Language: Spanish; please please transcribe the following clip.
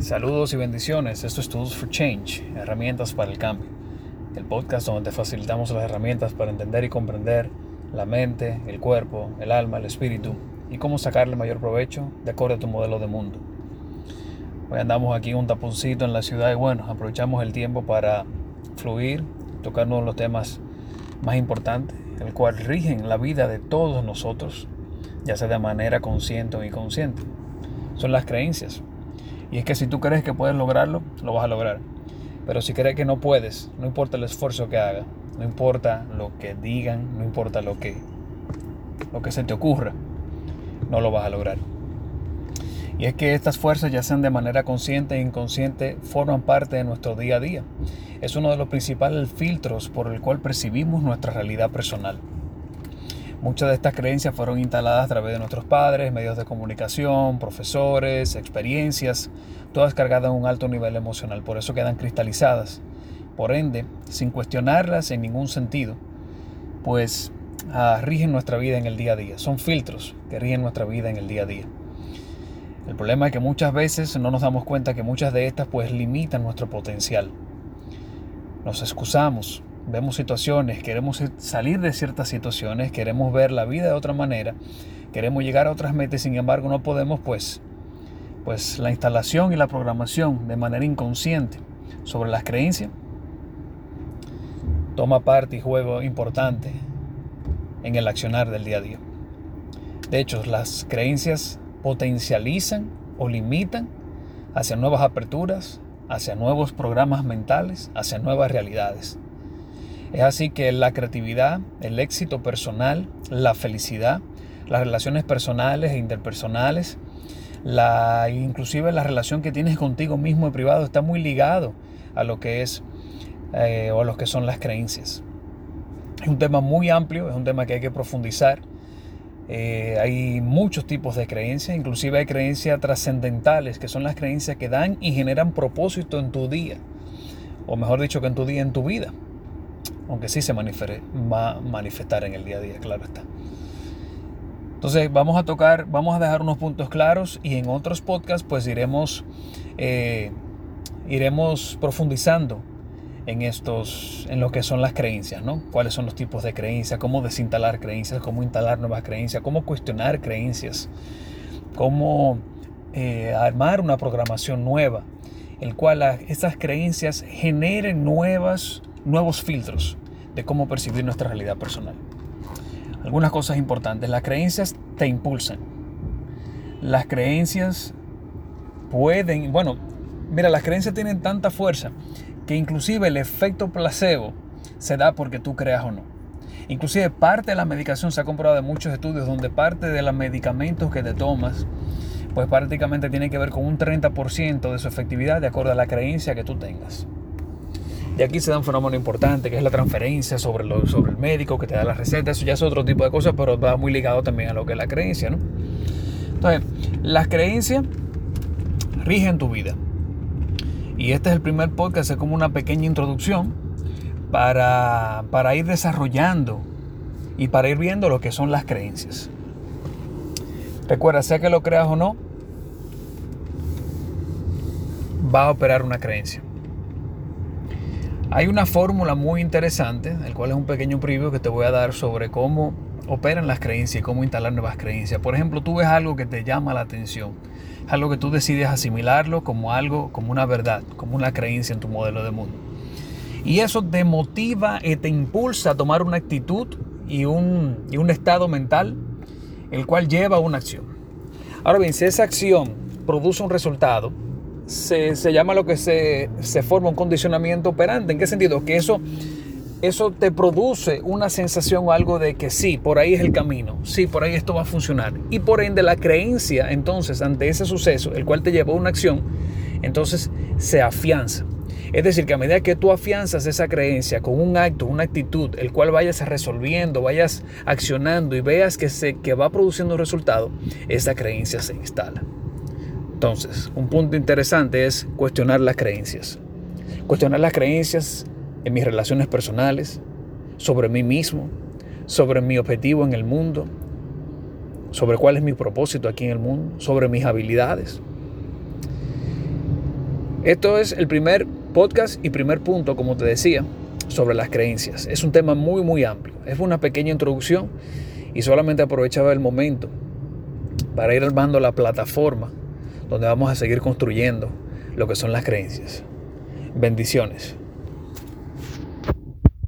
Saludos y bendiciones. Esto es Tools for Change, herramientas para el cambio. El podcast donde facilitamos las herramientas para entender y comprender la mente, el cuerpo, el alma, el espíritu y cómo sacarle mayor provecho de acuerdo a tu modelo de mundo. Hoy andamos aquí un taponcito en la ciudad y bueno, aprovechamos el tiempo para fluir, tocar uno de los temas más importantes, el cual rigen la vida de todos nosotros, ya sea de manera consciente o inconsciente. Son las creencias. Y es que si tú crees que puedes lograrlo, lo vas a lograr. Pero si crees que no puedes, no importa el esfuerzo que haga, no importa lo que digan, no importa lo que, lo que se te ocurra, no lo vas a lograr. Y es que estas fuerzas, ya sean de manera consciente e inconsciente, forman parte de nuestro día a día. Es uno de los principales filtros por el cual percibimos nuestra realidad personal. Muchas de estas creencias fueron instaladas a través de nuestros padres, medios de comunicación, profesores, experiencias, todas cargadas en un alto nivel emocional, por eso quedan cristalizadas. Por ende, sin cuestionarlas en ningún sentido, pues ah, rigen nuestra vida en el día a día. Son filtros que rigen nuestra vida en el día a día. El problema es que muchas veces no nos damos cuenta que muchas de estas pues limitan nuestro potencial. Nos excusamos, vemos situaciones, queremos salir de ciertas situaciones, queremos ver la vida de otra manera, queremos llegar a otras metas, sin embargo no podemos, pues, pues la instalación y la programación de manera inconsciente sobre las creencias toma parte y juego importante en el accionar del día a día. De hecho, las creencias potencializan o limitan hacia nuevas aperturas, hacia nuevos programas mentales, hacia nuevas realidades. Es así que la creatividad, el éxito personal, la felicidad, las relaciones personales e interpersonales, la, inclusive la relación que tienes contigo mismo en privado está muy ligado a lo que es eh, o a lo que son las creencias. Es un tema muy amplio, es un tema que hay que profundizar. Eh, hay muchos tipos de creencias, inclusive hay creencias trascendentales, que son las creencias que dan y generan propósito en tu día, o mejor dicho, que en tu día, en tu vida aunque sí se va a manifestar en el día a día, claro está. Entonces vamos a tocar, vamos a dejar unos puntos claros y en otros podcasts pues iremos, eh, iremos profundizando en estos, en lo que son las creencias, ¿no? Cuáles son los tipos de creencias, cómo desinstalar creencias, cómo instalar nuevas creencias, cómo cuestionar creencias, cómo eh, armar una programación nueva, el cual estas creencias generen nuevas nuevos filtros de cómo percibir nuestra realidad personal. Algunas cosas importantes. Las creencias te impulsan. Las creencias pueden, bueno, mira, las creencias tienen tanta fuerza que inclusive el efecto placebo se da porque tú creas o no. Inclusive parte de la medicación se ha comprobado en muchos estudios donde parte de los medicamentos que te tomas pues prácticamente tiene que ver con un 30% de su efectividad de acuerdo a la creencia que tú tengas. Y aquí se da un fenómeno importante, que es la transferencia sobre, sobre el médico que te da la receta. Eso ya es otro tipo de cosas, pero va muy ligado también a lo que es la creencia, ¿no? Entonces, las creencias rigen tu vida. Y este es el primer podcast, es como una pequeña introducción para, para ir desarrollando y para ir viendo lo que son las creencias. Recuerda, sea que lo creas o no, va a operar una creencia. Hay una fórmula muy interesante, el cual es un pequeño preview que te voy a dar sobre cómo operan las creencias y cómo instalar nuevas creencias. Por ejemplo, tú ves algo que te llama la atención, algo que tú decides asimilarlo como algo, como una verdad, como una creencia en tu modelo de mundo. Y eso te motiva y te impulsa a tomar una actitud y un, y un estado mental, el cual lleva a una acción. Ahora bien, si esa acción produce un resultado, se, llama lo que se, forma un condicionamiento operante. ¿En qué sentido? Que eso, eso te produce una sensación o algo de que sí, por ahí es el camino, sí, por ahí esto va a funcionar. Y por ende la creencia entonces ante ese suceso, el cual te llevó a una acción, entonces se afianza. Es decir, que a medida que tú afianzas esa creencia con un acto, una actitud, el cual vayas resolviendo, vayas accionando y veas que, se, que va produciendo un resultado, esa creencia se instala. Entonces, un punto interesante es cuestionar las creencias. Cuestionar las creencias en mis relaciones personales, sobre mí mismo, sobre mi objetivo en el mundo, sobre cuál es mi propósito aquí en el mundo, sobre mis habilidades. Esto es el primer podcast y primer punto, como te decía, sobre las creencias. Es un tema muy, muy amplio. Es una pequeña introducción y solamente aprovechaba el momento para ir armando la plataforma donde vamos a seguir construyendo lo que son las creencias. Bendiciones.